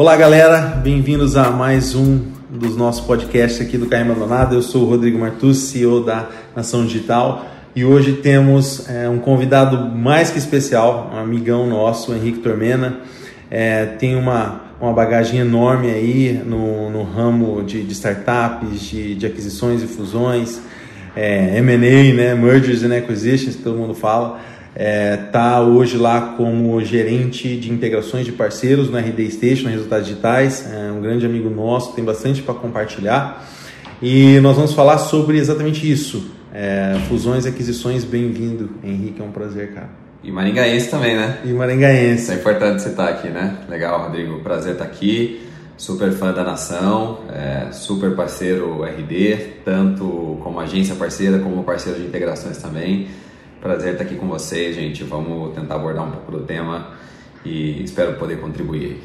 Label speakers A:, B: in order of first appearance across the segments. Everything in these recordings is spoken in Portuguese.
A: Olá, galera, bem-vindos a mais um dos nossos podcasts aqui do Caim Abandonado. Eu sou o Rodrigo Martus, CEO da Nação Digital, e hoje temos é, um convidado mais que especial, um amigão nosso, Henrique Tormena. É, tem uma, uma bagagem enorme aí no, no ramo de, de startups, de, de, aquisições e fusões, é, M&A, né, Mergers and Acquisitions, que todo mundo fala está é, tá hoje lá como gerente de integrações de parceiros no RD Station, Resultados Digitais, é um grande amigo nosso, tem bastante para compartilhar. E nós vamos falar sobre exatamente isso, é, fusões e aquisições. Bem-vindo, Henrique, é um prazer, cara.
B: E maringaense também, né?
A: E maringaense.
B: Isso é importante você estar aqui, né? Legal, Rodrigo, prazer estar aqui. Super fã da nação, é, super parceiro RD, tanto como agência parceira, como parceiro de integrações também. Prazer estar aqui com vocês, gente. Vamos tentar abordar um pouco do tema e espero poder contribuir.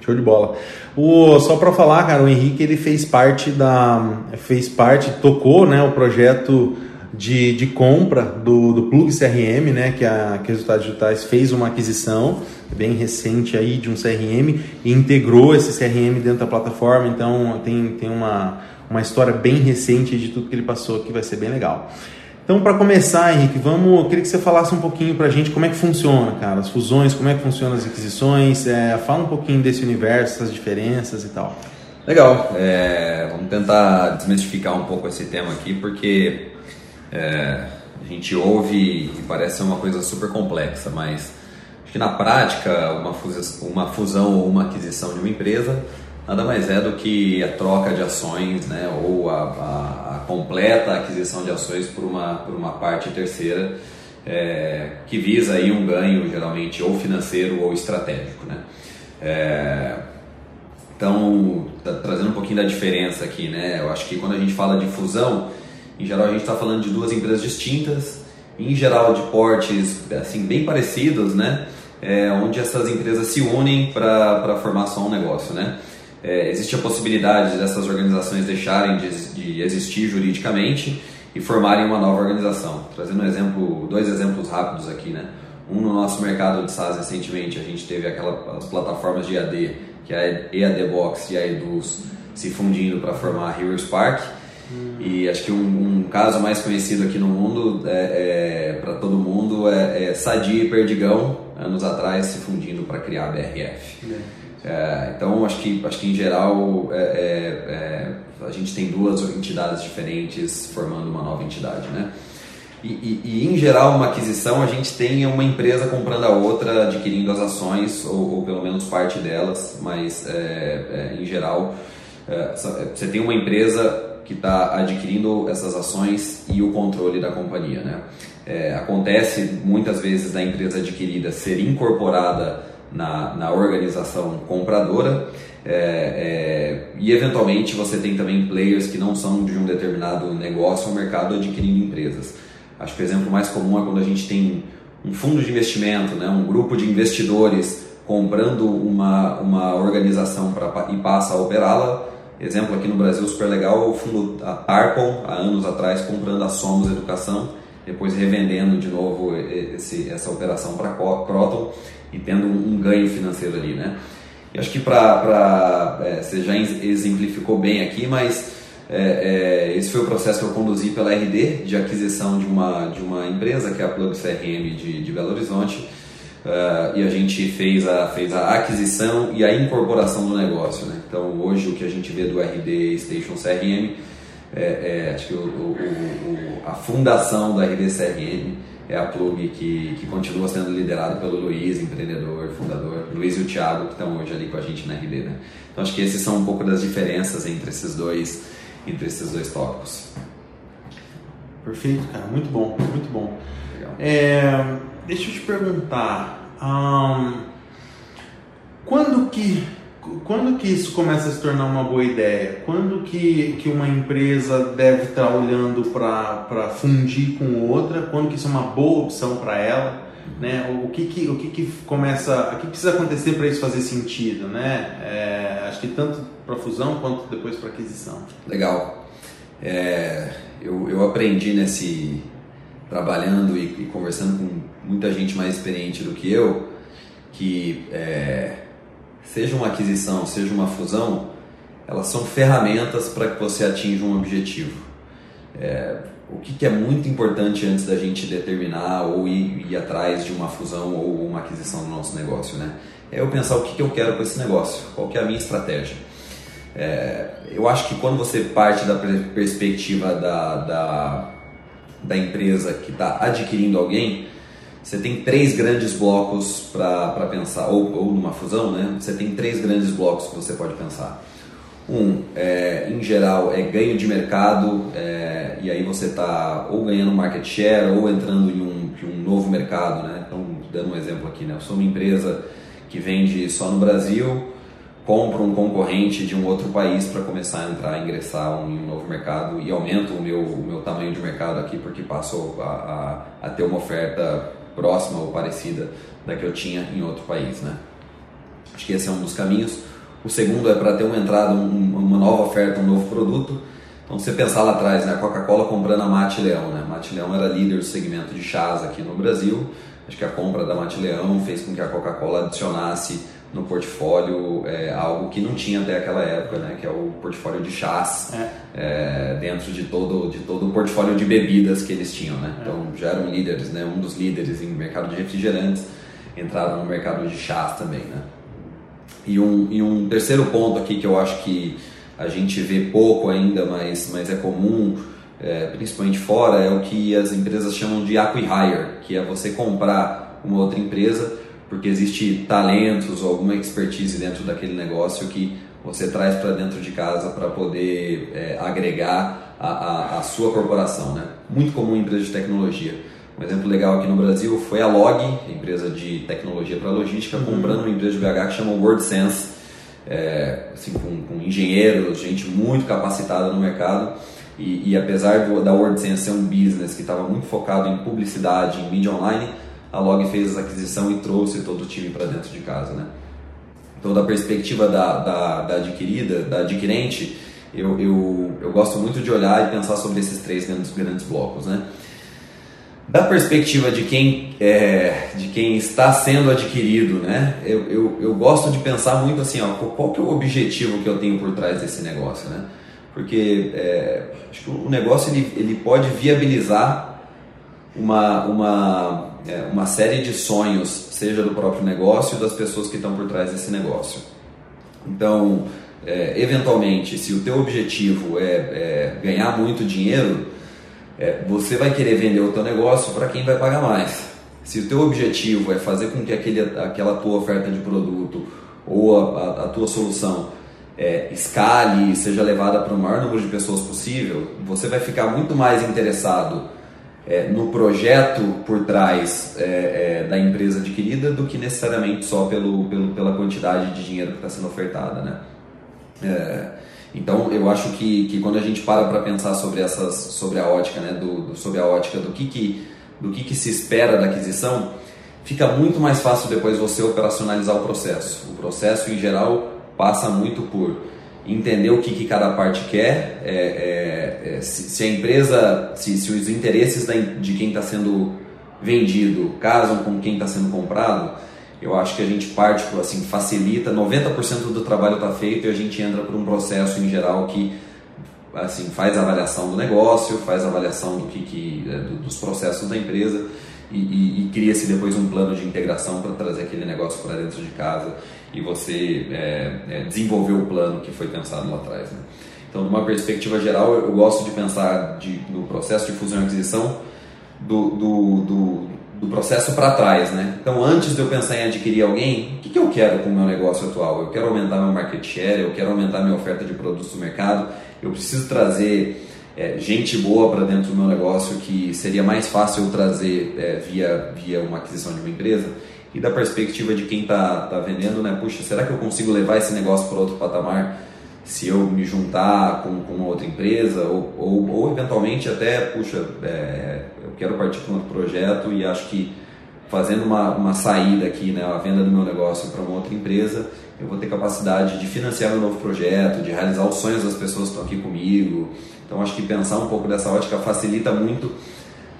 A: Show de bola. O, só para falar, cara, o Henrique ele fez parte da. fez parte, tocou né, o projeto de, de compra do, do Plug CRM, né, que a que Resultados Digitais fez uma aquisição bem recente aí de um CRM e integrou esse CRM dentro da plataforma. Então tem, tem uma, uma história bem recente de tudo que ele passou que vai ser bem legal. Então, para começar, Henrique, vamos, eu queria que você falasse um pouquinho para a gente como é que funciona, cara, as fusões, como é que funcionam as aquisições, é, fala um pouquinho desse universo, essas diferenças e tal.
B: Legal, é, vamos tentar desmistificar um pouco esse tema aqui, porque é, a gente ouve e parece ser uma coisa super complexa, mas acho que na prática uma uma fusão ou uma aquisição de uma empresa nada mais é do que a troca de ações, né, ou a, a, a completa aquisição de ações por uma, por uma parte terceira é, que visa aí um ganho geralmente ou financeiro ou estratégico, né. É, então, tá trazendo um pouquinho da diferença aqui, né, eu acho que quando a gente fala de fusão, em geral a gente está falando de duas empresas distintas, em geral de portes assim bem parecidos, né, é, onde essas empresas se unem para formar só um negócio, né é, existe a possibilidade dessas organizações deixarem de, de, existir juridicamente e formarem uma nova organização. Trazendo um exemplo, dois exemplos rápidos aqui, né? Um no nosso mercado de SaaS recentemente, a gente teve aquelas plataformas de EAD, que é a EAD Box e a Eduz se fundindo para formar a. Hum. E acho que um, um, caso mais conhecido aqui no mundo, é, é para todo mundo, é, é Sadia e Perdigão, anos atrás, se fundindo para criar a BRF. É. É, então, acho que, acho que em geral é, é, é, a gente tem duas entidades diferentes formando uma nova entidade, né? E, e, e, em geral, uma aquisição, a gente tem uma empresa comprando a outra, adquirindo as ações, ou, ou pelo menos parte delas, mas é, é, em geral, você tem uma empresa que está adquirindo essas ações e o controle da companhia, né? acontece muitas vezes da empresa adquirida ser incorporada na, na organização compradora. É, é, e eventualmente você tem também players que não são de um determinado negócio ou mercado adquirindo empresas. Acho que o exemplo mais comum é quando a gente tem um fundo de investimento, né, um grupo de investidores comprando uma, uma organização pra, e passa a operá-la. Exemplo aqui no Brasil super legal, o fundo a Tarpon, há anos atrás, comprando a Somos Educação, depois revendendo de novo esse, essa operação para Croton e tendo um, ganho financeiro ali, né? Eu acho que para é, você já exemplificou bem aqui, mas é, é, esse foi o processo que eu conduzi pela RD de aquisição de uma de uma empresa que é a Plug CRM de, de Belo Horizonte uh, e a gente fez a fez a aquisição e a incorporação do negócio, né? Então hoje o que a gente vê do RD Station CRM é, é acho que o, o, o, a fundação da RD CRM é a Plug que, que continua sendo liderado pelo Luiz, empreendedor, fundador, Luiz e o Thiago, que estão hoje ali com a gente na RD. Né? Então acho que esses são um pouco das diferenças entre esses dois, entre esses dois tópicos.
A: Perfeito, cara, muito bom, muito bom. É, deixa eu te perguntar, quando que quando que isso começa a se tornar uma boa ideia? Quando que, que uma empresa deve estar olhando para fundir com outra? Quando que isso é uma boa opção para ela? Né? O, que, que, o que, que começa, o que precisa acontecer para isso fazer sentido? Né? É, acho que tanto para fusão quanto depois para aquisição.
B: Legal. É, eu, eu aprendi nesse trabalhando e, e, conversando com muita gente mais experiente do que eu que é, seja uma aquisição, seja uma fusão, elas são ferramentas para que você atinja um objetivo. É, o que, que, é muito importante antes da gente determinar ou ir, ir, atrás de uma fusão ou uma aquisição do nosso negócio, né? É eu pensar o que, que eu quero com esse negócio, qual é a minha estratégia. É, eu acho que quando você parte da perspectiva da, da, da empresa que está adquirindo alguém, você tem três grandes blocos para pensar, ou, ou numa fusão, né? Você tem três grandes blocos que você pode pensar. Um, é, em geral, é ganho de mercado, é, e aí você está ou ganhando market share ou entrando em um, em um novo mercado. Né? Então, dando um exemplo aqui, né? eu sou uma empresa que vende só no Brasil, compro um concorrente de um outro país para começar a entrar, ingressar em um novo mercado e aumento o meu, o meu tamanho de mercado aqui porque passo a, a, a ter uma oferta próxima ou parecida da que eu tinha em outro país. Né? Acho que esse é um dos caminhos. O segundo é para ter uma entrada, um, uma nova oferta, um novo produto. Então, você pensar lá atrás, né, a Coca-Cola comprando a Mate Leão, né? Mate Leão era líder do segmento de chás aqui no Brasil. Acho que a compra da Mate Leão fez com que a Coca-Cola adicionasse no portfólio é, algo que não tinha até aquela época, né? Que é o portfólio de chás é. É, dentro de todo de todo o portfólio de bebidas que eles tinham, né? É. Então já eram líderes, né? Um dos líderes em mercado de refrigerantes entraram no mercado de chás também, né? E um, e um terceiro ponto aqui que eu acho que a gente vê pouco ainda, mas, mas é comum, é, principalmente fora, é o que as empresas chamam de acquihire, que é você comprar uma outra empresa porque existe talentos ou alguma expertise dentro daquele negócio que você traz para dentro de casa para poder é, agregar a, a, a, sua corporação. Né? Muito comum em empresas de tecnologia. Um exemplo legal aqui no Brasil foi a Log, empresa de tecnologia para logística, uhum. comprando uma empresa de BH que chama WordSense, é, assim, com, com, engenheiros, gente muito capacitada no mercado. E, e apesar do, da WordSense ser um business que estava muito focado em publicidade, em mídia online, a Log fez essa aquisição e trouxe todo o time para dentro de casa. Né? Então, da perspectiva da, da, da adquirida, da adquirente, eu, eu, eu gosto muito de olhar e pensar sobre esses três grandes, grandes blocos. Né? Da perspectiva de quem, é, de quem está sendo adquirido, né? Eu, eu, eu, gosto de pensar muito assim, ó, qual que é o objetivo que eu tenho por trás desse negócio, né? Porque é, acho que o negócio ele, ele pode viabilizar uma, uma, é, uma série de sonhos, seja do próprio negócio e das pessoas que estão por trás desse negócio. Então, é, eventualmente, se o teu objetivo é, é ganhar muito dinheiro, é, você vai querer vender o teu negócio para quem vai pagar mais. Se o teu objetivo é fazer com que aquele, aquela tua oferta de produto ou a, a, a tua solução é, escale e seja levada para o maior número de pessoas possível, você vai ficar muito mais interessado é, no projeto por trás é, é da empresa adquirida do que necessariamente só pelo, pelo pela quantidade de dinheiro que está sendo ofertada, né? É, então eu acho que, que quando a gente para para pensar sobre essas sobre a ótica, né, do, do, sobre a ótica do que, que do que, que se espera da aquisição, fica muito mais fácil depois você operacionalizar o processo. O processo em geral passa muito por entender o que, que cada parte quer, é, é, é, se, se, a empresa, se, se os interesses da, de quem está sendo vendido casam com quem está sendo comprado, eu acho que a gente parte, assim, facilita, 90% do trabalho está feito e a gente entra por um processo em geral que assim, faz a avaliação do negócio, faz a avaliação do que, que é, do, dos processos da empresa e, e, e cria-se depois um plano de integração para trazer aquele negócio para dentro de casa e você é, é, desenvolver o plano que foi pensado lá atrás. Né? Então, de uma perspectiva geral, eu, gosto de pensar de, no processo de fusão e aquisição do, do, do do processo para trás, né? Então, antes de eu pensar em adquirir alguém, o que, que eu quero com o meu negócio atual? Eu quero aumentar meu market share, eu quero aumentar minha oferta de produtos no mercado, eu preciso trazer é, gente boa para dentro do meu negócio que seria mais fácil eu trazer é, via, via uma aquisição de uma empresa. E da perspectiva de quem está tá vendendo, né? Puxa, será que eu consigo levar esse negócio para outro patamar? se eu me juntar com, com uma outra empresa ou, ou, ou eventualmente até, puxa, é, eu quero partir para um outro projeto e acho que fazendo uma, uma saída aqui, né, a venda do meu negócio para uma outra empresa, eu vou ter capacidade de financiar um novo projeto, de realizar os sonhos das pessoas que estão aqui comigo. Então acho que pensar um pouco dessa ótica facilita muito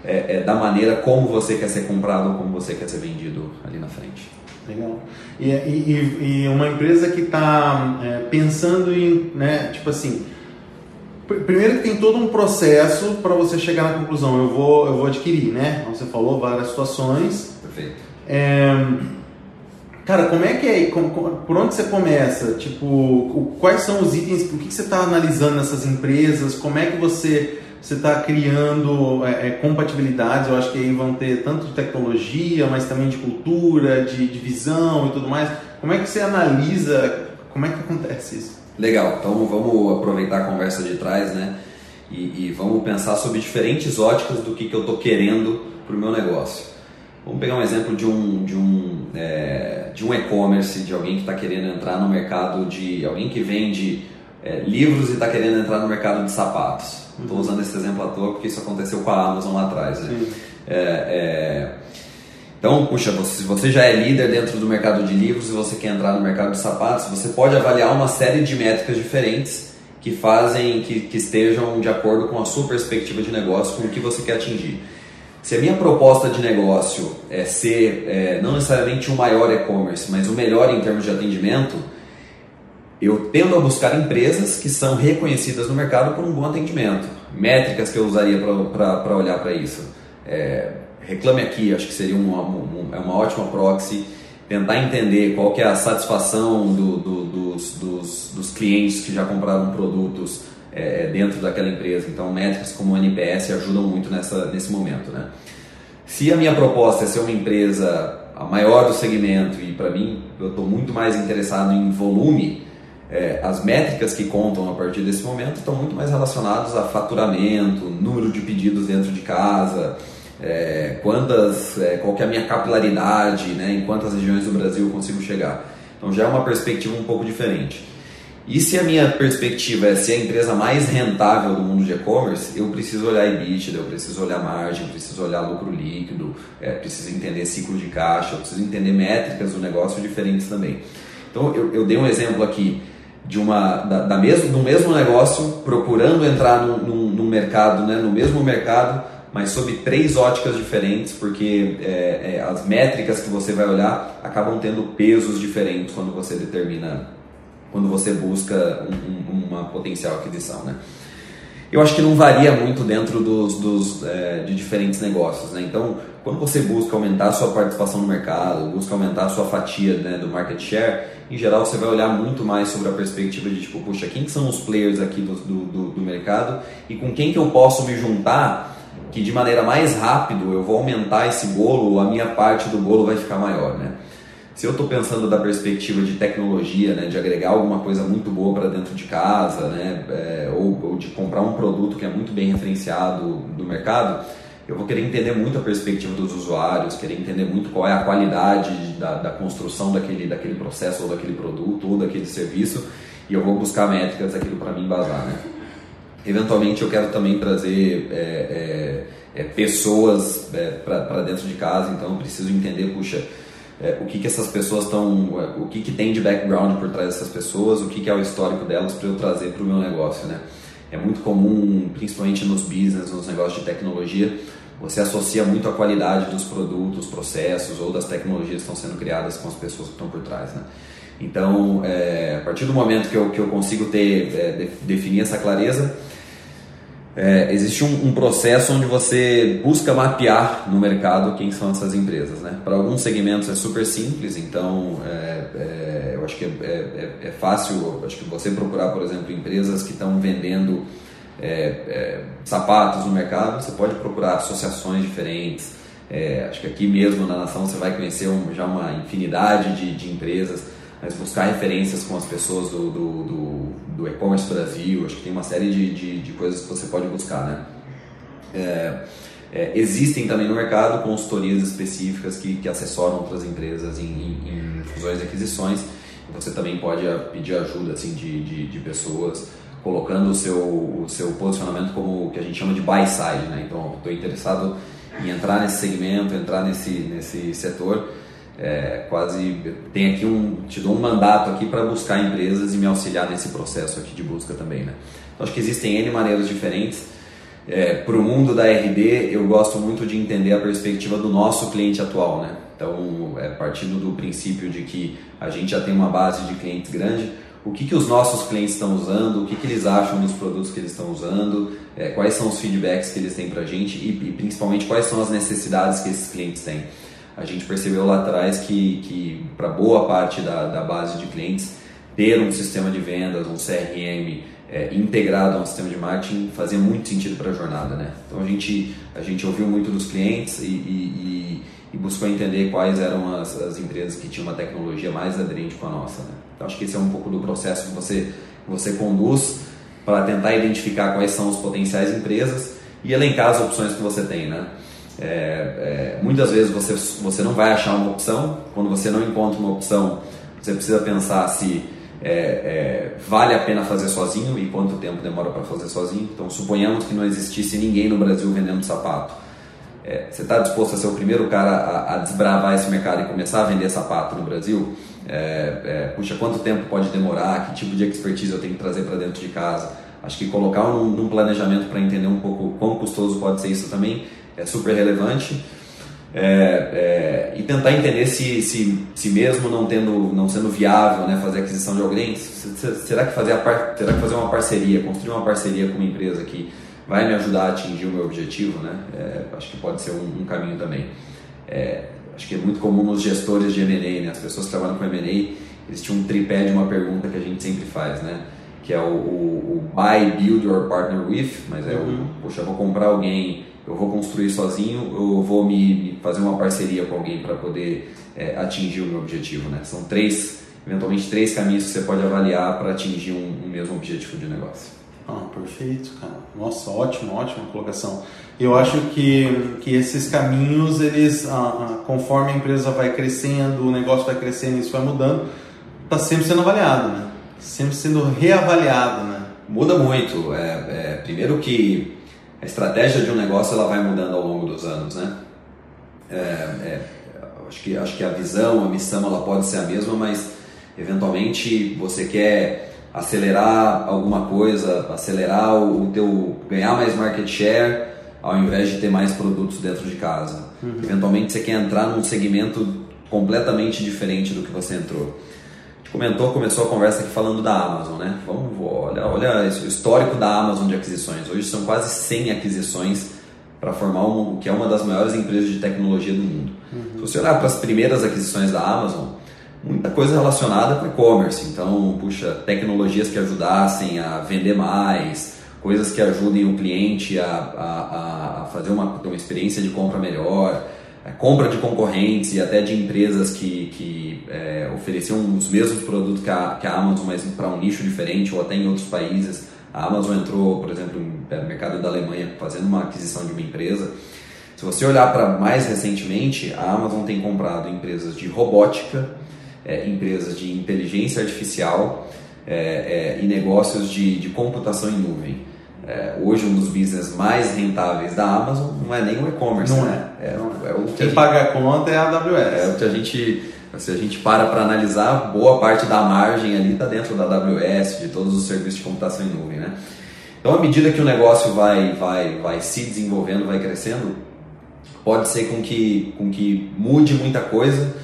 B: é, é, da maneira como você quer ser comprado ou como você quer ser vendido ali na frente.
A: Legal. E, e, e uma empresa que está é, pensando em, né, tipo assim, primeiro que tem todo um processo para você chegar na conclusão, eu vou, eu vou adquirir, né? Você falou várias situações.
B: Perfeito.
A: É, cara, como é que é? Por onde você começa? Tipo, quais são os itens? O que você está analisando nessas empresas? Como é que você você está criando é, é, compatibilidades, eu acho que aí vão ter tanto de tecnologia, mas também de cultura, de, de visão e tudo mais. Como é que você analisa, como é que acontece isso?
B: Legal, então vamos aproveitar a conversa de trás, né? E, e vamos pensar sobre diferentes óticas do que, que eu estou querendo para o meu negócio. Vamos pegar um exemplo de um de um é, de um e-commerce, de alguém que está querendo entrar no mercado de alguém que vende é, livros e está querendo entrar no mercado de sapatos. Estou usando esse exemplo à toa porque isso aconteceu com a Amazon lá atrás. Né? É, é... Então, puxa, se você já é líder dentro do mercado de livros e você quer entrar no mercado de sapatos, você pode avaliar uma série de métricas diferentes que fazem que, que estejam de acordo com a sua perspectiva de negócio, com o que você quer atingir. Se a minha proposta de negócio é ser é, não necessariamente o maior e-commerce, mas o melhor em termos de atendimento, eu tendo a buscar empresas que são reconhecidas no mercado por um bom atendimento. Métricas que eu usaria para olhar para isso. É, reclame aqui, acho que seria uma, uma, é uma ótima proxy. Tentar entender qual que é a satisfação do, do, dos, dos, dos, clientes que já compraram produtos é, dentro daquela empresa. Então, métricas como o NPS ajudam muito nessa, nesse momento. Né? Se a minha proposta é ser uma empresa a maior do segmento e para mim eu estou muito mais interessado em volume, é, as métricas que contam a partir desse momento estão muito mais relacionadas a faturamento, número de pedidos dentro de casa, é, quantas, é, qual é a minha capilaridade, né, em quantas regiões do Brasil eu consigo chegar. Então já é uma perspectiva um pouco diferente. E se a minha perspectiva é ser a empresa mais rentável do mundo de e-commerce, eu preciso olhar EBITDA, eu preciso olhar margem, eu preciso olhar lucro líquido, é, preciso entender ciclo de caixa, eu preciso entender métricas do negócio diferentes também. Então eu, eu dei um exemplo aqui de uma da, da mesmo, do mesmo negócio procurando entrar num, mercado, né, no mesmo mercado, mas sob três óticas diferentes, porque é, é, as métricas que você vai olhar acabam tendo pesos diferentes quando você determina, quando você busca um, um, uma potencial aquisição, né? Eu acho que não varia muito dentro dos, dos é, de diferentes negócios, né? Então, quando você busca aumentar a sua participação no mercado, busca aumentar a sua fatia né, do market share, em geral você vai olhar muito mais sobre a perspectiva de tipo, puxa, quem que são os players aqui do, do, do mercado e com quem que eu posso me juntar que de maneira mais rápida eu vou aumentar esse bolo, a minha parte do bolo vai ficar maior, né? Se eu estou pensando da perspectiva de tecnologia, né, de agregar alguma coisa muito boa para dentro de casa, né, é, ou, ou de comprar um produto que é muito bem referenciado do mercado, eu vou querer entender muito a perspectiva dos usuários, querer entender muito qual é a qualidade da, da construção daquele, daquele processo ou daquele produto ou daquele serviço e eu vou buscar métricas daquilo para me embasar. Né? Eventualmente eu quero também trazer é, é, é pessoas é, para dentro de casa, então eu preciso entender, puxa, é, o que, que essas pessoas estão, é, o que, que tem de background por trás dessas pessoas, o que, que é o histórico delas para eu trazer para o meu negócio. Né? É muito comum, principalmente nos business, nos negócios de tecnologia, você associa muito a qualidade dos produtos, processos ou das tecnologias que estão sendo criadas com as pessoas que estão por trás. Né? Então, é, a partir do momento que eu, que eu consigo ter, é, definir essa clareza, é, existe um, um, processo onde você busca mapear no mercado quem são essas empresas. Né? Para alguns segmentos é super simples, então é, é, eu acho que é, é, é, fácil acho que você procurar, por exemplo, empresas que estão vendendo é, sapatos no mercado, você pode procurar associações diferentes. acho que aqui mesmo na nação você vai conhecer um, já uma infinidade de, de empresas mas buscar referências com as pessoas do, do, do, do e-commerce Brasil, acho que tem uma série de, de, de, coisas que você pode buscar, né? É, é, existem também no mercado consultorias específicas que, que assessoram outras empresas em, em, em fusões e aquisições. Você também pode pedir ajuda assim, de, de, de pessoas colocando o seu, o seu posicionamento como o que a gente chama de buy side. Né? Então, estou interessado em entrar nesse segmento, entrar nesse, nesse setor é, quase tem aqui um te dou um mandato aqui para buscar empresas e me auxiliar nesse processo aqui de busca também né então, acho que existem n maneiras diferentes é, para o mundo da RD, eu gosto muito de entender a perspectiva do nosso cliente atual, né? Então, é, partindo do princípio de que a gente já tem uma base de clientes grande, o que, que os nossos clientes estão usando, o que, que eles acham dos produtos que eles estão usando, é, quais são os feedbacks que eles têm para a gente e, e, principalmente quais são as necessidades que esses clientes têm. A gente percebeu lá atrás que, que para boa parte da, da base de clientes, ter um sistema de vendas, um CRM, é, integrado a um sistema de marketing fazia muito sentido para a jornada, né? Então a gente a gente ouviu muito dos clientes e, e, e buscou entender quais eram as, as, empresas que tinham uma tecnologia mais aderente com a nossa. Né? Então acho que esse é um pouco do processo que você você conduz para tentar identificar quais são os potenciais empresas e elencar as opções que você tem, né? É, é, muitas vezes você você não vai achar uma opção. Quando você não encontra uma opção, você precisa pensar se é, é, vale a pena fazer sozinho e quanto tempo demora para fazer sozinho. Então, suponhamos que não existisse ninguém no Brasil vendendo sapato. É, você está disposto a ser o primeiro cara a, a, desbravar esse mercado e começar a vender sapato no Brasil? É, puxa, quanto tempo pode demorar? Que tipo de expertise eu tenho que trazer para dentro de casa? Acho que colocar um, um planejamento para entender um pouco quão custoso pode ser isso também é super relevante é, é, e tentar entender se, se, se mesmo não tendo não sendo viável né, fazer aquisição de alguém será que fazer a par, será que fazer uma parceria construir uma parceria com uma empresa que vai me ajudar a atingir o meu objetivo né? É, acho que pode ser um, um caminho também. É, acho que é muito comum nos gestores de M&A né, as pessoas que trabalham com M&A eles tinham um tripé de uma pergunta que a gente sempre faz né? Que é o, o, o buy build or partner with mas é uhum. o poxa vou comprar alguém eu vou construir sozinho, eu vou me fazer uma parceria com alguém para poder é, atingir o meu objetivo, né? São três, eventualmente três caminhos que você pode avaliar para atingir um, um, mesmo objetivo de negócio.
A: Ah, perfeito, cara. Nossa, ótimo, ótima colocação. Eu acho que, que esses caminhos, eles, ah, ah, conforme a empresa vai crescendo, o negócio vai crescendo, isso vai mudando, está sempre sendo avaliado, né? Sempre sendo reavaliado, né?
B: Muda muito. É, é, primeiro que a estratégia de um negócio ela vai mudando ao longo dos anos, né? É, é, acho, que, acho que a visão, a missão, ela pode ser a mesma, mas eventualmente você quer acelerar alguma coisa, acelerar o, o teu, ganhar mais market share, ao invés de ter mais produtos dentro de casa. Uhum. Eventualmente você quer entrar num segmento completamente diferente do que você entrou comentou, começou a conversa aqui falando da Amazon, né? Vamos, olha, olha o histórico da Amazon de aquisições. Hoje são quase 100 aquisições para formar o que é uma das maiores empresas de tecnologia do mundo. Uhum. Se você olhar para as primeiras aquisições da Amazon, muita coisa relacionada com e-commerce. Então, puxa, tecnologias que ajudassem a vender mais, coisas que ajudem o cliente a, a, a fazer uma, uma experiência de compra melhor compra de concorrentes e até de empresas que, que é, ofereciam os mesmos produtos que a, que a Amazon, mas para um nicho diferente ou até em outros países. A Amazon entrou, por exemplo, no mercado da Alemanha fazendo uma aquisição de uma empresa. Se você olhar para mais recentemente, a Amazon tem comprado empresas de robótica, é, empresas de inteligência artificial é, é e negócios de, de computação em nuvem é, hoje um dos business mais rentáveis da Amazon não é nem o e-commerce,
A: não
B: né?
A: É, é, não é. é o que Quem gente, paga a conta é a AWS.
B: É o que a gente, se a gente para para analisar, boa parte da margem ali está dentro da AWS, de todos os serviços de computação em nuvem, né? Então, à medida que o negócio vai, vai, vai se desenvolvendo, vai crescendo, pode ser com que, com que mude muita coisa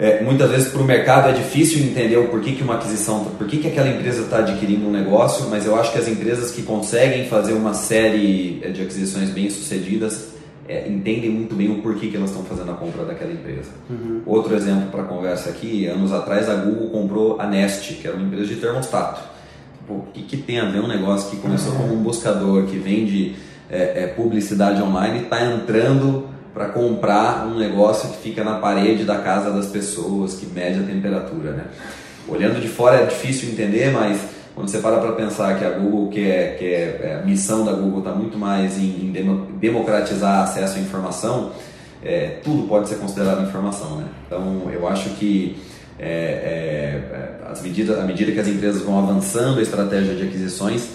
B: é, muitas vezes para o mercado é difícil entender o porquê que uma aquisição, por que, que aquela empresa está adquirindo um negócio, mas eu acho que as empresas que conseguem fazer uma série é, de aquisições bem sucedidas é, entendem muito bem o porquê que elas estão fazendo a compra daquela empresa. Uhum. Outro exemplo para a conversa aqui, anos atrás a Google comprou a Nest, que era uma empresa de termostato. O que, que tem a ver um negócio que começou uhum. como um buscador, que vende é, é publicidade online e está entrando para comprar um negócio que fica na parede da casa das pessoas, que mede a temperatura, né? Olhando de fora é difícil entender, mas quando você para para pensar que a Google, que é, que é, é a missão da Google está muito mais em, em, democratizar acesso à informação, é, tudo pode ser considerado informação, né? Então eu acho que é, é, as medidas, à medida que as empresas vão avançando a estratégia de aquisições,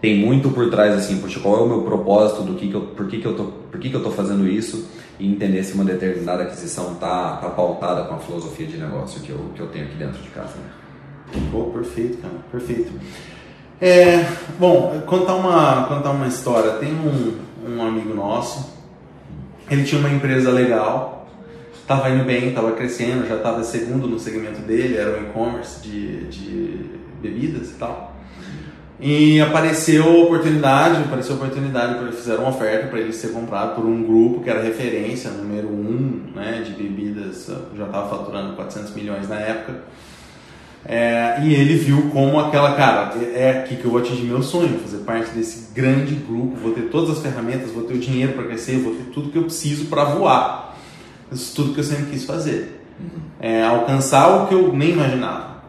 B: tem muito por trás assim, poxa, qual é o meu propósito, do que, que eu, por que, que eu tô, por que, que eu tô fazendo isso e entender se uma determinada aquisição tá, tá pautada com a filosofia de negócio que eu, que eu tenho aqui dentro de casa. Né?
A: Pô, perfeito, cara, perfeito. É, bom, contar uma, contar uma história. Tem um, um amigo nosso, ele tinha uma empresa legal, estava indo bem, estava crescendo, já estava segundo no segmento dele, era um e-commerce de, de bebidas e tal. E apareceu a oportunidade, apareceu a oportunidade para eles fizeram uma oferta para ele ser comprado por um grupo que era referência, número um, né, de bebidas, já estava faturando 400 milhões na época. É, e ele viu como aquela, cara, é aqui que eu vou atingir meu sonho, fazer parte desse grande grupo, vou ter todas as ferramentas, vou ter o dinheiro para crescer, vou ter tudo que eu preciso para voar. Isso tudo que eu sempre quis fazer. Uhum. É, alcançar o que eu nem imaginava.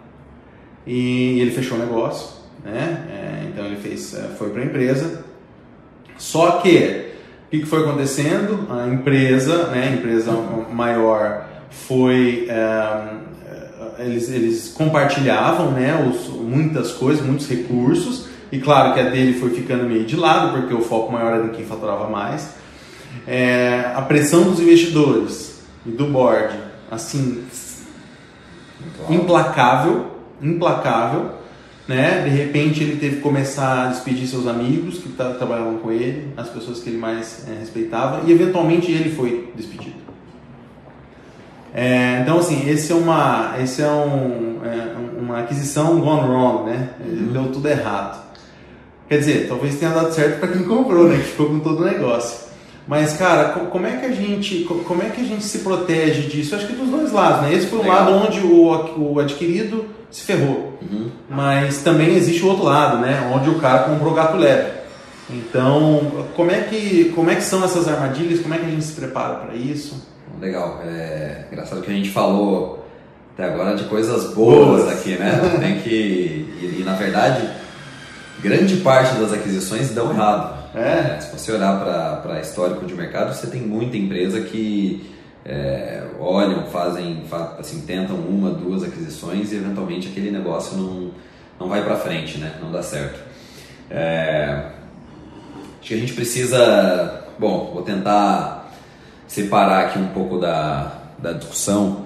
A: E ele fechou o negócio, né? É, então ele fez, é, foi para a empresa. Só que o que foi acontecendo? A empresa, né, a empresa maior foi é, eles, eles compartilhavam né, os, muitas coisas, muitos recursos, e claro que a dele foi ficando meio de lado, porque o foco maior era em quem faturava mais. É, a pressão dos investidores e do board, assim, implacável, implacável, né? De repente ele teve que começar a despedir seus amigos que trabalhavam com ele, as pessoas que ele mais é, respeitava, e eventualmente ele foi despedido. É, então, assim, esse é uma, esse é, um, é uma aquisição gone wrong, né? Uhum. Deu tudo errado. Quer dizer, talvez tenha dado certo para quem comprou, né? Que ficou com todo o negócio. Mas, cara, como é que a gente, como é que a gente se protege disso? Acho que dos dois lados, né? Esse foi o Legal. lado onde o, o adquirido se ferrou. Uhum. Mas também existe o outro lado, né? Onde o cara comprou gato leve. Então, como é que, como é que são essas armadilhas? Como é que a gente se prepara para isso?
B: Legal. É engraçado que a gente falou até agora de coisas boas, boas. aqui, né? Tem que. E, e, na verdade, grande parte das aquisições dão errado. É. é se você olhar para histórico de mercado, você tem muita empresa que é, olham, fazem, assim, tentam uma, duas aquisições e eventualmente aquele negócio não, não vai para frente, né? Não dá certo. É, acho que a gente precisa. Bom, vou tentar separar aqui um pouco da, da discussão,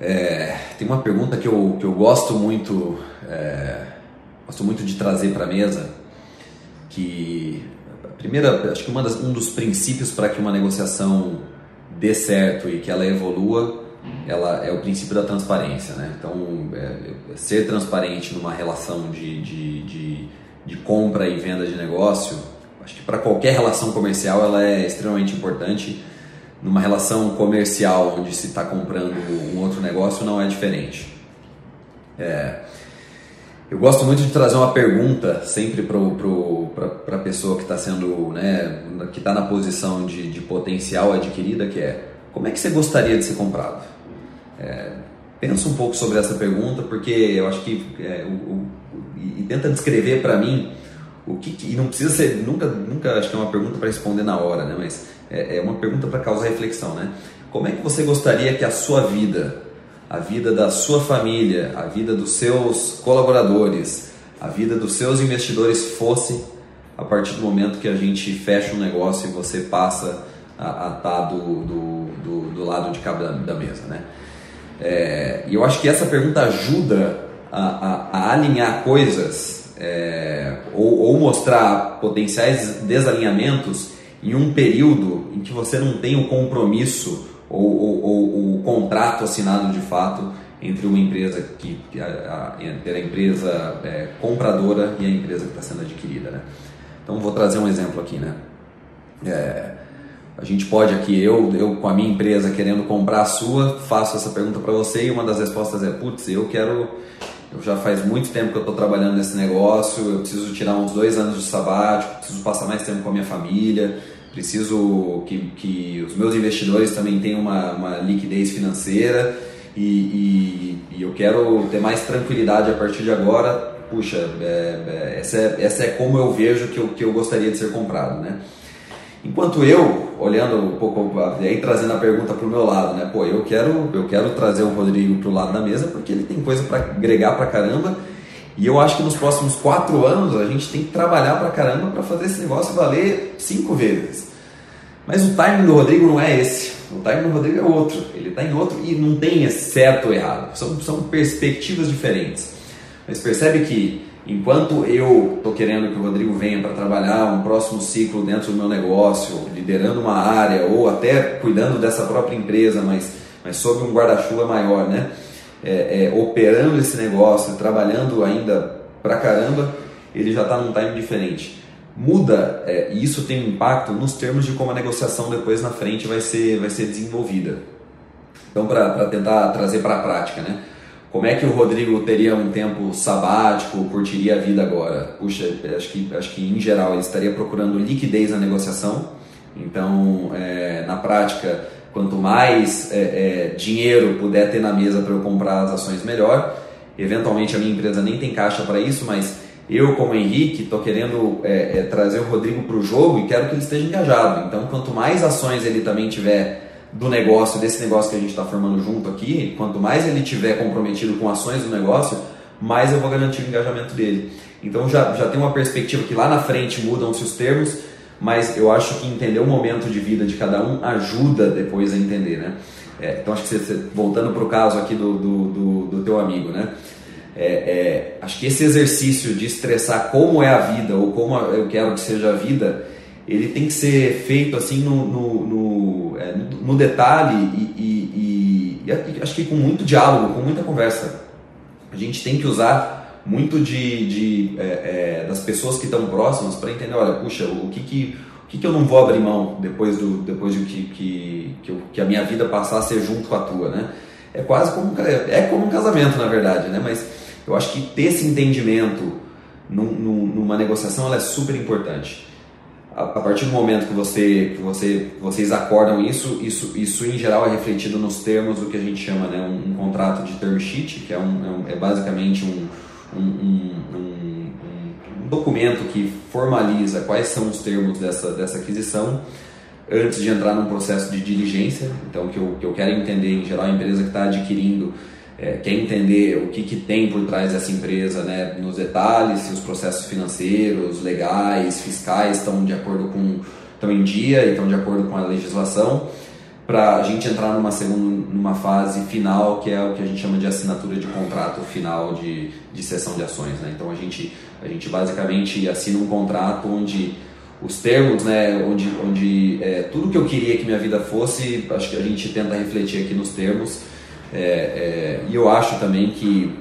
B: é, tem uma pergunta que eu, que eu gosto muito, é, gosto muito de trazer para a mesa, que primeira, acho que das, um dos princípios para que uma negociação dê certo e que ela evolua, ela é o princípio da transparência, né? Então, é, é ser transparente numa relação de, de, de, de compra e venda de negócio Acho que para qualquer relação comercial ela é extremamente importante. Numa relação comercial onde se está comprando um outro negócio não é diferente. É, eu gosto muito de trazer uma pergunta sempre para a pessoa que está sendo, né, que está na posição de, de, potencial adquirida, que é como é que você gostaria de ser comprado? É, pensa um pouco sobre essa pergunta, porque eu acho que é, o, o, e tenta descrever para mim o que, e não precisa ser nunca nunca acho que é uma pergunta para responder na hora né mas é, é uma pergunta para causar reflexão né como é que você gostaria que a sua vida a vida da sua família a vida dos seus colaboradores a vida dos seus investidores fosse a partir do momento que a gente fecha um negócio e você passa a estar tá do, do, do, do, lado de cá da, mesa né? É, e eu acho que essa pergunta ajuda a, a, a alinhar coisas é, ou, ou, mostrar potenciais desalinhamentos em um período em que você não tem o compromisso ou, ou, ou o contrato assinado de fato entre uma empresa que a, a, entre a empresa é, compradora e a empresa que está sendo adquirida, né? Então vou trazer um exemplo aqui, né? É, a gente pode aqui, eu, eu com a minha empresa querendo comprar a sua, faço essa pergunta para você e uma das respostas é, putz, eu quero eu já faz muito tempo que eu estou trabalhando nesse negócio, eu preciso tirar uns dois anos de sabático, preciso passar mais tempo com a minha família, preciso que, que os meus investidores também tenham uma, uma liquidez financeira e, e, e, eu quero ter mais tranquilidade a partir de agora. Puxa, é, é, essa, é, essa é como eu vejo que eu, que eu gostaria de ser comprado, né? Enquanto eu, olhando um pouco, aí trazendo a pergunta para o meu lado, né? Pô, eu quero, eu quero trazer o Rodrigo para o lado da mesa porque ele tem coisa para agregar para caramba e eu acho que nos próximos quatro anos a gente tem que trabalhar para caramba para fazer esse negócio valer cinco vezes. Mas o timing do Rodrigo não é esse. O timing do Rodrigo é outro. Ele está em outro e não tem certo ou errado. São, são perspectivas diferentes. Mas percebe que enquanto eu estou querendo que o Rodrigo venha para trabalhar um próximo ciclo dentro do meu negócio, liderando uma área ou até cuidando dessa própria empresa, mas, mas sob um guarda-chuva maior, né? É, é, operando esse negócio, trabalhando ainda pra caramba, ele já está num time diferente. Muda, é, e isso tem um impacto nos termos de como a negociação depois na frente vai ser, vai ser desenvolvida. Então, para tentar trazer para a prática, né? Como é que o Rodrigo teria um tempo sabático, curtiria a vida agora? Puxa, acho que, acho que em geral ele estaria procurando liquidez na negociação. Então, é, na prática, quanto mais é, é, dinheiro puder ter na mesa para eu comprar as ações, melhor. Eventualmente a minha empresa nem tem caixa para isso, mas eu, como Henrique, estou querendo é, é, trazer o Rodrigo para o jogo e quero que ele esteja engajado. Então, quanto mais ações ele também tiver do negócio, desse negócio que a gente está formando junto aqui, quanto mais ele tiver comprometido com ações do negócio, mais eu vou garantir o engajamento dele. Então já, já tem uma perspectiva que lá na frente mudam-se os termos, mas eu acho que entender o momento de vida de cada um ajuda depois a entender, né? É, então acho que você, voltando para o caso aqui do, do, do, do teu amigo, né? É, é, acho que esse exercício de estressar como é a vida ou como eu quero que seja a vida, ele tem que ser feito assim no, no, no, é, no detalhe e, e, e, acho que com muito diálogo, com muita conversa. A gente tem que usar muito de, de é, é, das pessoas que estão próximas para entender, olha, puxa, o que que, o que que eu não vou abrir mão depois do depois de que, que, que, eu, que a minha vida passar a ser junto com a tua, né? É quase como é como um casamento na verdade, né? Mas eu acho que ter esse entendimento num, numa negociação ela é super importante a, partir do momento que você que você vocês acordam isso isso isso em geral é refletido nos termos do que a gente chama né um, um contrato de term sheet que é um, é, é basicamente um, um, um, documento que formaliza quais são os termos dessa dessa aquisição antes de entrar num processo de diligência. Então que eu, que eu quero entender em geral a empresa que está adquirindo é, quer entender o que, que tem por trás dessa empresa, né, nos detalhes, se os processos financeiros, legais, fiscais estão de acordo com estão em dia e estão de acordo com a legislação, para a gente entrar numa segunda, numa fase final que é o que a gente chama de assinatura de contrato final de, de cessão de ações, né? Então a gente a gente basicamente assina um contrato onde os termos, né, onde, onde é, tudo que eu queria que minha vida fosse, acho que a gente tenta refletir aqui nos termos é, é, e eu acho também que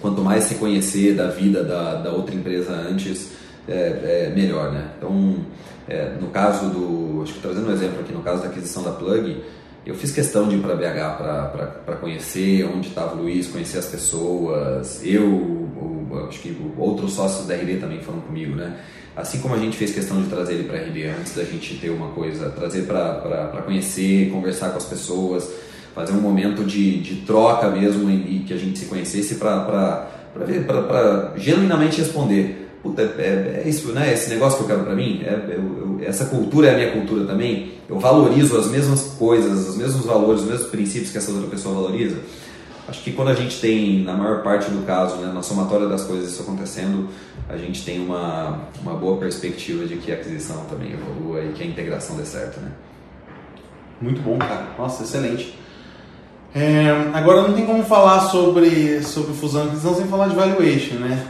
B: quanto mais se conhecer da vida da, da outra empresa antes, é, é melhor, né? Então, é, no caso do, acho que trazendo um exemplo aqui, no caso da aquisição da Plug, eu fiz questão de ir para BH para conhecer onde estava o Luiz, conhecer as pessoas, eu, o, acho que outros sócios da RD também foram comigo, né? Assim como a gente fez questão de trazer ele para a RD antes da gente ter uma coisa, trazer para conhecer, conversar com as pessoas, fazer um momento de, de troca mesmo e, que a gente se conhecesse para genuinamente responder. Puta, é, é, isso, né? Esse negócio que eu quero para mim, é, eu, eu, essa cultura é a minha cultura também. Eu valorizo as mesmas coisas, os mesmos valores, os mesmos princípios que essa outra pessoa valoriza. Acho que quando a gente tem, na maior parte do caso, né, na somatória das coisas isso acontecendo, a gente tem uma, uma boa perspectiva de que a aquisição também evolua e que a integração dê certo, né?
A: Muito bom, cara. Nossa, excelente. É, agora não tem como falar sobre, sobre fusão e aquisição sem falar de valuation, né?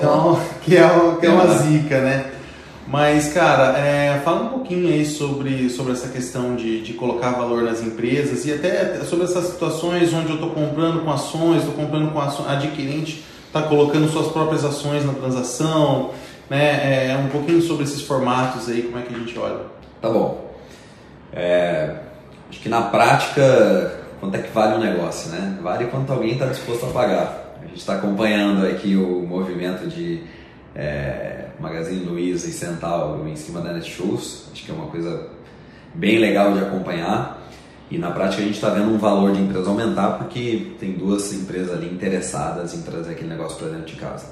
A: É, então, que, é, que é uma zica, né? Mas, cara, é, fala um pouquinho aí sobre, sobre essa questão de, de colocar valor nas empresas e até sobre essas situações onde eu estou comprando com ações, estou comprando com ações, adquirente está colocando suas próprias ações na transação, né? É, um pouquinho sobre esses formatos aí, como é que a gente olha.
B: Tá bom. É, acho que na prática quanto é que vale um negócio, né? Vale quanto alguém está disposto a pagar. Gente está acompanhando aqui o movimento de é, Magazine Luiza e Centauro em cima da Netshoes. Acho que é uma coisa bem legal de acompanhar. E na prática a gente está vendo um valor de empresa aumentar porque tem duas empresas ali interessadas em trazer aquele negócio para dentro de casa.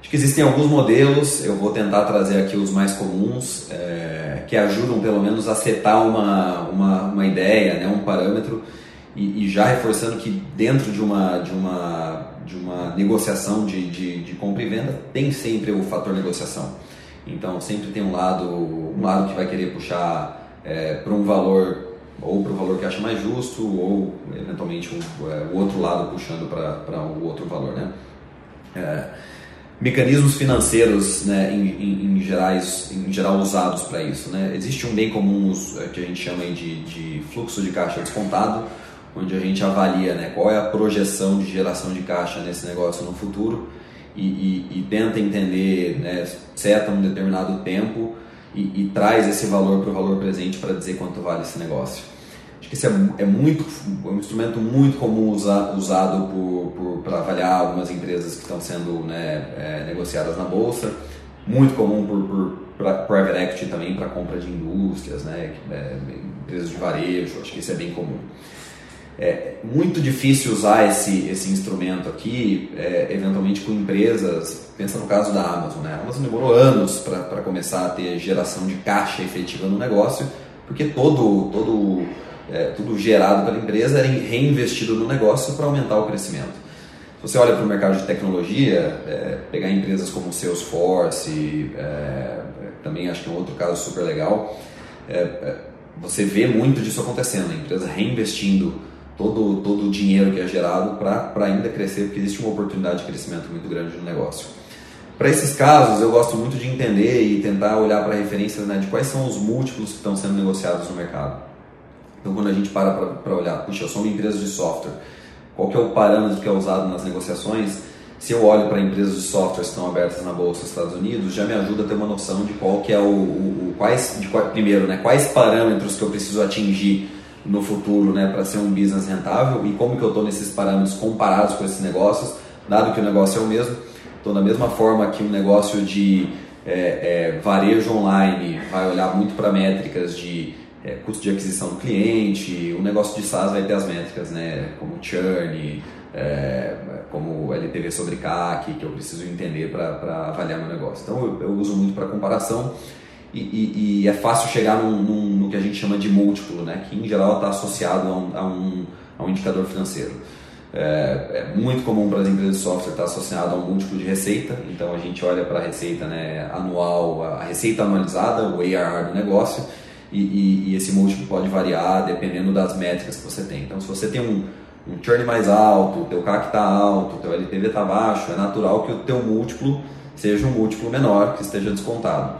B: Acho que existem alguns modelos, eu vou tentar trazer aqui os mais comuns, é, que ajudam pelo menos a setar uma, uma, uma ideia, né, um parâmetro e, e, já reforçando que dentro de uma, de uma, de uma negociação de, de, de, compra e venda tem sempre o fator negociação. Então sempre tem um lado, um lado que vai querer puxar é, para um valor ou para o valor que acha mais justo ou eventualmente um, é, o outro lado puxando para o outro valor, né? é, mecanismos financeiros né, em, em, em, gerais, em geral usados para isso. Né? Existe um bem comum é, que a gente chama de, de fluxo de caixa descontado, onde a gente avalia né, qual é a projeção de geração de caixa nesse negócio no futuro e, e, e tenta entender, né, seta um determinado tempo e, e traz esse valor para o valor presente para dizer quanto vale esse negócio. Acho que isso é, é muito é um instrumento muito comum usa, usado para avaliar algumas empresas que estão sendo né, é, negociadas na bolsa, muito comum por, por private equity também para compra de indústrias, né, é, empresas de varejo. Acho que isso é bem comum. É muito difícil usar esse, esse instrumento aqui, é, eventualmente com empresas, pensa no caso da Amazon, né? A Amazon demorou anos para começar a ter geração de caixa efetiva no negócio, porque todo, todo, é, tudo gerado pela empresa era reinvestido no negócio para aumentar o crescimento. Se você olha para o mercado de tecnologia, é, pegar empresas como Salesforce, é, também acho que é um outro caso super legal, é, é, você vê muito disso acontecendo, a empresa reinvestindo todo, todo o dinheiro que é gerado para ainda crescer, porque existe uma oportunidade de crescimento muito grande no negócio. Para esses casos, eu gosto muito de entender e tentar olhar para referências né, de quais são os múltiplos que estão sendo negociados no mercado. Então, quando a gente para para olhar, puxa, eu sou uma empresa de software, qual que é o parâmetro que é usado nas negociações? Se eu olho para empresas de software que estão abertas na bolsa dos Estados Unidos, já me ajuda a ter uma noção de qual que é o, o, o quais, de, primeiro, né, quais parâmetros que eu preciso atingir no futuro né, para ser um business rentável e como que eu estou nesses parâmetros comparados com esses negócios, dado que o negócio é o mesmo. Então, da mesma forma que um negócio de é, é, varejo online vai olhar muito para métricas de é, custo de aquisição do cliente, o negócio de SaaS vai ter as métricas, né, como churn, é, como LTV sobre CAC, que eu preciso entender para avaliar meu negócio. Então, eu, eu uso muito para comparação e, e, e, é fácil chegar num, num, no que a gente chama de múltiplo, né? que em geral está associado a um, a, um, a um, indicador financeiro. É, é, muito comum para as empresas de software estar tá associado a um múltiplo de receita, então a gente olha para a receita né, anual, a receita anualizada, o ARR do negócio, e, e, esse múltiplo pode variar dependendo das métricas que você tem. Então, se você tem um, um churn mais alto, o teu CAC está alto, o teu LTV está baixo, é natural que o teu múltiplo seja um múltiplo menor, que esteja descontado.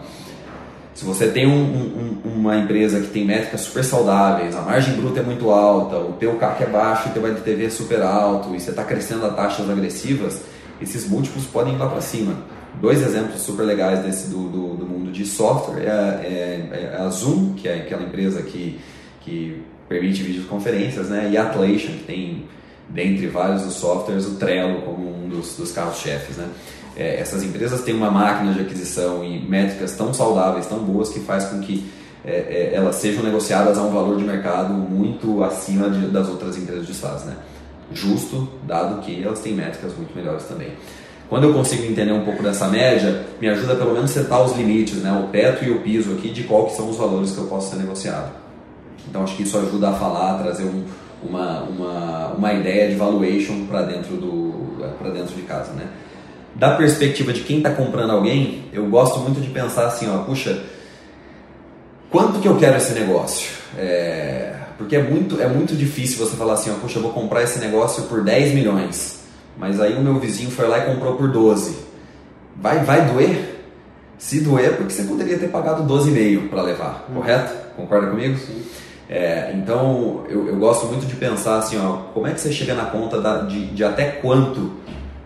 B: Se você tem um, um, uma empresa que tem métricas super saudáveis, a margem bruta é muito alta, o teu CAC é baixo, o teu LTV é super alto e você está crescendo a taxas agressivas, esses múltiplos podem ir lá para cima. Dois exemplos super legais desse do, do, do mundo de software é, é, é, a Zoom, que é aquela empresa que, que permite videoconferências, né? e a Atlassian, que tem, dentre vários dos softwares, o Trello como um dos, dos carros-chefes. Né? É, essas empresas têm uma máquina de aquisição e métricas tão saudáveis, tão boas, que faz com que é, é, elas sejam negociadas a um valor de mercado muito acima de, das outras empresas de SaaS. Né? Justo, dado que elas têm métricas muito melhores também. Quando eu consigo entender um pouco dessa média, me ajuda pelo menos a setar os limites, né? o teto e o piso aqui de qual que são os valores que eu posso ser negociado. Então acho que isso ajuda a falar, a trazer um, uma, uma, uma ideia de valuation para dentro, do, dentro de casa. Né? Da perspectiva de quem está comprando alguém, eu gosto muito de pensar assim, ó, puxa, quanto que eu quero esse negócio? É, porque é muito, é muito difícil você falar assim, ó, puxa, eu vou comprar esse negócio por 10 milhões, mas aí o meu vizinho foi lá e comprou por 12. Vai, vai doer? Se doer, é porque você poderia ter pagado 12,5 para levar, hum. correto? Concorda comigo? Sim. É, então, eu, eu gosto muito de pensar assim, ó, como é que você chega na conta da, de, de até quanto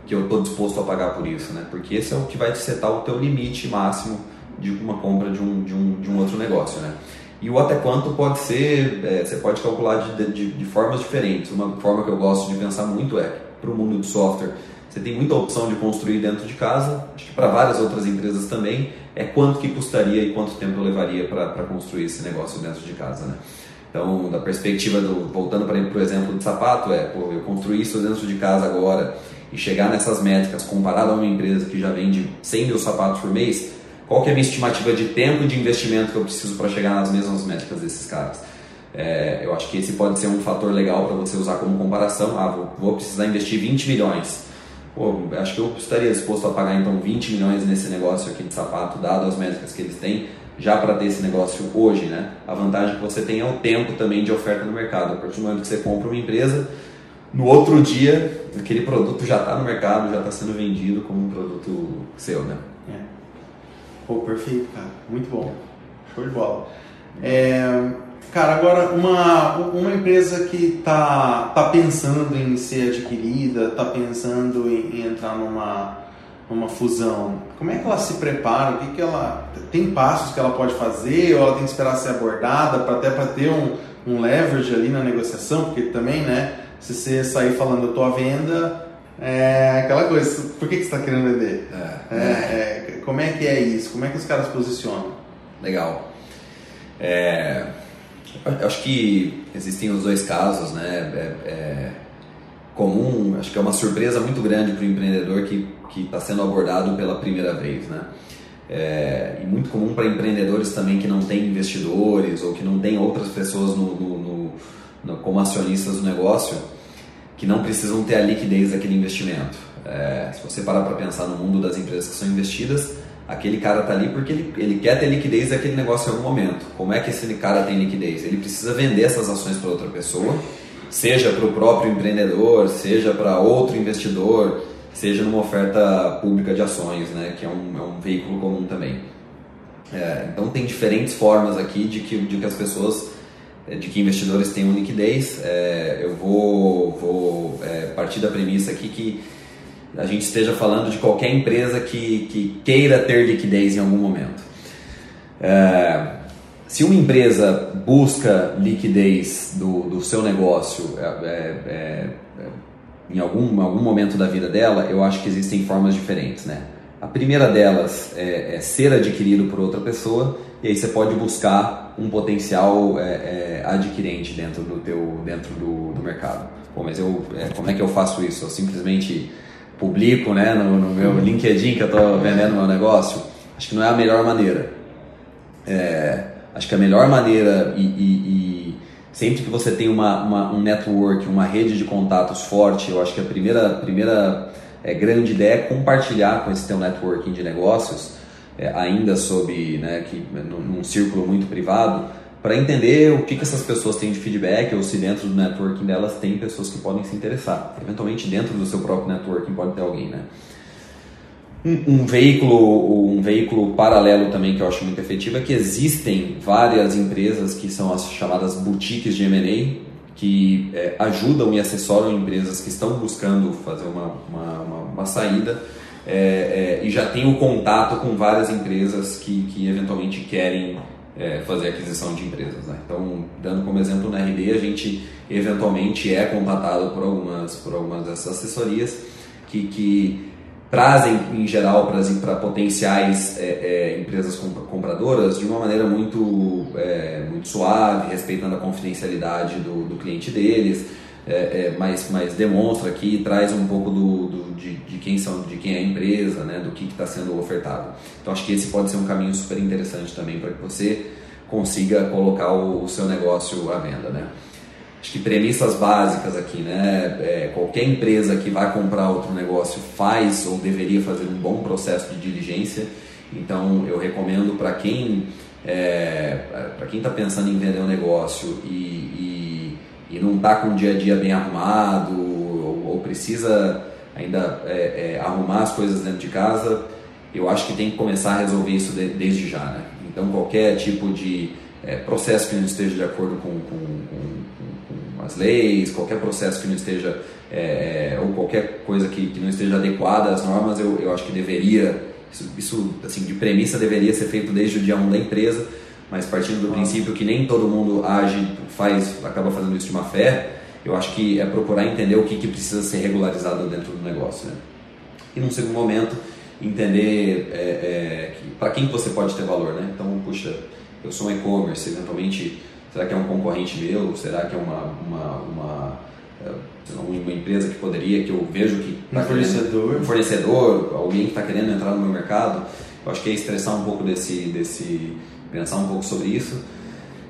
B: que eu estou disposto a pagar por isso, né? Porque esse é o que vai te setar o teu limite máximo de uma compra de um, de um, de um outro negócio, né? E o até quanto pode ser, é, você pode calcular de, de, de, formas diferentes. Uma forma que eu gosto de pensar muito é, para o mundo do software, você tem muita opção de construir dentro de casa, acho que para várias outras empresas também, é quanto que custaria e quanto tempo levaria para construir esse negócio dentro de casa, né? Então, da perspectiva do, voltando para o exemplo de sapato, é, pô, eu construí isso dentro de casa agora, e chegar nessas métricas comparado a uma empresa que já vende 100 mil sapatos por mês, qual que é a minha estimativa de tempo de investimento que eu preciso para chegar nas mesmas métricas desses caras? É, eu acho que esse pode ser um fator legal para você usar como comparação. Ah, vou, vou, precisar investir 20 milhões. Pô, acho que eu estaria disposto a pagar então 20 milhões nesse negócio aqui de sapato, dado as métricas que eles têm, já para ter esse negócio hoje, né? A vantagem que você tem é o tempo também de oferta no mercado. A partir do momento que você compra uma empresa, no outro dia aquele produto já está no mercado, já está sendo vendido como um produto seu, né?
A: É. Pô, perfeito, cara. Muito bom. Show de bola. É, cara, agora uma, uma empresa que está tá pensando em ser adquirida, está pensando em, em, entrar numa, numa fusão, como é que ela se prepara? O que, que ela tem passos que ela pode fazer ou ela tem que esperar ser abordada para até para ter um, um leverage ali na negociação? Porque também, né? Se você sair falando eu tô à venda, é aquela coisa, por que, que você está querendo vender? É, é, é, como é que é isso? Como é que os caras posicionam?
B: Legal. É, eu acho que existem os dois casos, né? É, é comum, acho que é uma surpresa muito grande para o empreendedor que está sendo abordado pela primeira vez, né? É, e muito comum para empreendedores também que não têm investidores ou que não têm outras pessoas no, no, no, no, como acionistas do negócio que não precisam ter a liquidez daquele investimento. É, se você parar para pensar no mundo das empresas que são investidas, aquele cara está ali porque ele, ele quer ter liquidez daquele negócio em algum momento. Como é que esse cara tem liquidez? Ele precisa vender essas ações para outra pessoa, seja para o próprio empreendedor, seja para outro investidor, seja numa oferta pública de ações, né, que é um, é um veículo comum também. É, então tem diferentes formas aqui de que, de que as pessoas de que investidores tenham liquidez. É, eu vou, vou é, partir da premissa aqui que a gente esteja falando de qualquer empresa que, que queira ter liquidez em algum momento. É, se uma empresa busca liquidez do, do seu negócio é, é, em algum, algum momento da vida dela, eu acho que existem formas diferentes. Né? A primeira delas é, ser adquirido por outra pessoa e aí você pode buscar um potencial é, é, adquirente dentro do teu dentro do, do mercado. Bom, mas eu é, como é que eu faço isso? Eu simplesmente publico, né, no, no meu LinkedIn que eu estou vendendo meu negócio. Acho que não é a melhor maneira. É, acho que a melhor maneira e, e, e sempre que você tem uma, uma, um network, uma rede de contatos forte, eu acho que a primeira primeira é, grande ideia é compartilhar com esse teu networking de negócios é, ainda sob, né, que, num, num círculo muito privado, para entender o que, que essas pessoas têm de feedback ou se dentro do networking delas tem pessoas que podem se interessar. Eventualmente dentro do seu próprio networking pode ter alguém, né? Um, um, veículo, um veículo paralelo também que eu acho muito efetivo é que existem várias empresas que são as chamadas boutiques de M&A que é, ajudam e assessoram empresas que estão buscando fazer uma, uma, uma, uma saída é, é, e já tem o contato com várias empresas que, que eventualmente querem é, fazer aquisição de empresas. Né? Então, dando como exemplo na RD, a gente eventualmente é contatado por algumas, por algumas dessas assessorias que, que trazem, em geral, para potenciais é, é, empresas compradoras de uma maneira muito, é, muito suave, respeitando a confidencialidade do, do cliente deles é, é, mas, demonstra aqui, traz um pouco do, do de, de, quem são, de quem é a empresa, né, do que está sendo ofertado. Então acho que esse pode ser um caminho super interessante também para que você consiga colocar o, o, seu negócio à venda, né. Acho que premissas básicas aqui, né, é, qualquer empresa que vai comprar outro negócio faz ou deveria fazer um bom processo de diligência. Então eu recomendo para quem é, para quem está pensando em vender um negócio e, e e não está com o dia a dia bem arrumado ou, ou precisa ainda é, é, arrumar as coisas dentro de casa, eu acho que tem que começar a resolver isso de, desde já. Né? Então, qualquer tipo de é, processo que não esteja de acordo com, com, com, com as leis, qualquer processo que não esteja, é, é, ou qualquer coisa que, que, não esteja adequada às normas, eu, eu acho que deveria, isso, isso assim, de premissa deveria ser feito desde o dia 1 da empresa mas partindo do princípio que nem todo mundo age, faz, acaba fazendo isso de má fé, eu acho que é procurar entender o que, que precisa ser regularizado dentro do negócio. Né? E num segundo momento, entender é, é, para quem você pode ter valor. Né? Então, puxa, eu sou um e-commerce, eventualmente, será que é um concorrente meu? Será que é uma, uma, uma, é, uma empresa que poderia, que eu vejo que...
A: Tá um fornecedor.
B: Querendo, um fornecedor, alguém que está querendo entrar no meu mercado. Eu acho que é estressar um pouco desse... desse pensar um pouco sobre isso.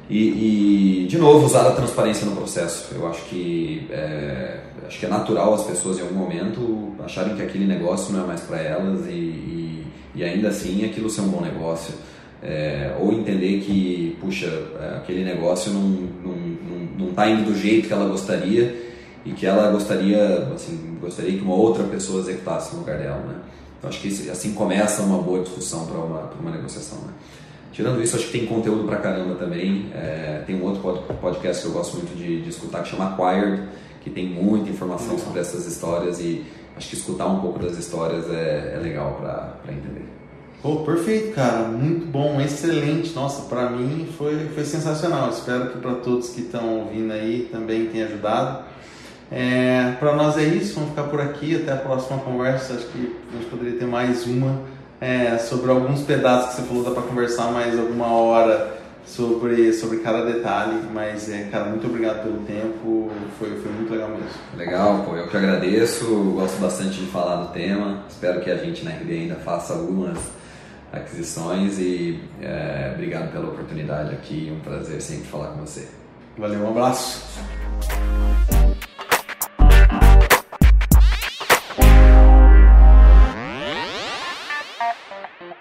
B: E, e, de novo, usar a transparência no processo. Eu acho que é, acho que é natural as pessoas em algum momento acharem que aquele negócio não é mais para elas e, e, e, ainda assim aquilo ser um bom negócio. É, ou entender que, puxa, aquele negócio não não, não, não tá indo do jeito que ela gostaria e que ela gostaria, assim, gostaria que uma outra pessoa executasse no lugar dela, né? Então acho que assim começa uma boa discussão para uma, uma negociação, né? Tirando isso, acho que tem conteúdo pra caramba também. É, tem um outro podcast que eu gosto muito de, de escutar que chama Acquired, que tem muita informação sobre essas histórias e acho que escutar um pouco das histórias é, é legal para entender.
A: Pô, perfeito, cara. Muito bom, excelente. Nossa, para mim foi, foi sensacional. Espero que para todos que estão ouvindo aí também tenha ajudado. É, para nós é isso, vamos ficar por aqui. Até a próxima conversa. Acho que a gente poderia ter mais uma é, sobre alguns pedaços que você falou, dá para conversar mais alguma hora sobre, sobre cada detalhe, mas, é, cara, muito obrigado pelo tempo, foi, foi muito legal mesmo.
B: Legal, pô, eu que agradeço, gosto bastante de falar do tema, espero que a gente na RD ainda faça algumas aquisições e é, obrigado pela oportunidade aqui, um prazer sempre falar com você.
A: Valeu, um abraço.